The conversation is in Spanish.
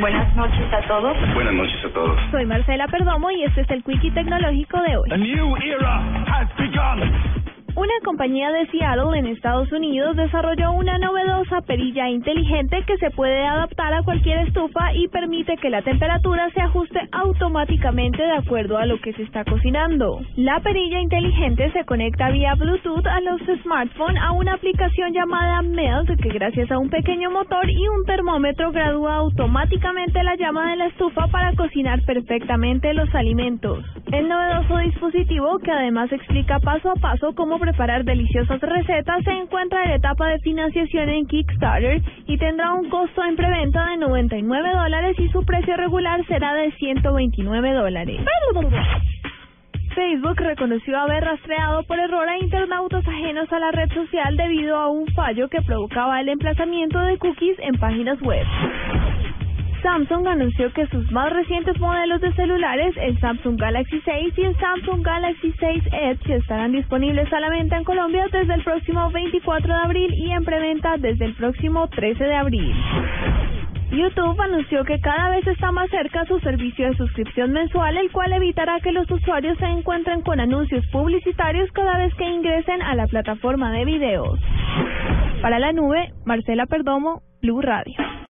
Buenas noches a todos. Buenas noches a todos. Soy Marcela Perdomo y este es el Quickie Tecnológico de hoy. A new era has begun. Compañía de Seattle en Estados Unidos desarrolló una novedosa perilla inteligente que se puede adaptar a cualquier estufa y permite que la temperatura se ajuste automáticamente de acuerdo a lo que se está cocinando. La perilla inteligente se conecta vía Bluetooth a los smartphones a una aplicación llamada Melt que gracias a un pequeño motor y un termómetro gradúa automáticamente la llama de la estufa para cocinar perfectamente los alimentos. El novedoso dispositivo, que además explica paso a paso cómo preparar deliciosas recetas, se encuentra en etapa de financiación en Kickstarter y tendrá un costo en preventa de 99 dólares y su precio regular será de 129 dólares. Facebook reconoció haber rastreado por error a internautas ajenos a la red social debido a un fallo que provocaba el emplazamiento de cookies en páginas web. Samsung anunció que sus más recientes modelos de celulares, el Samsung Galaxy 6 y el Samsung Galaxy 6 Edge, estarán disponibles a la venta en Colombia desde el próximo 24 de abril y en preventa desde el próximo 13 de abril. YouTube anunció que cada vez está más cerca su servicio de suscripción mensual, el cual evitará que los usuarios se encuentren con anuncios publicitarios cada vez que ingresen a la plataforma de videos. Para la nube, Marcela Perdomo, Blue Radio.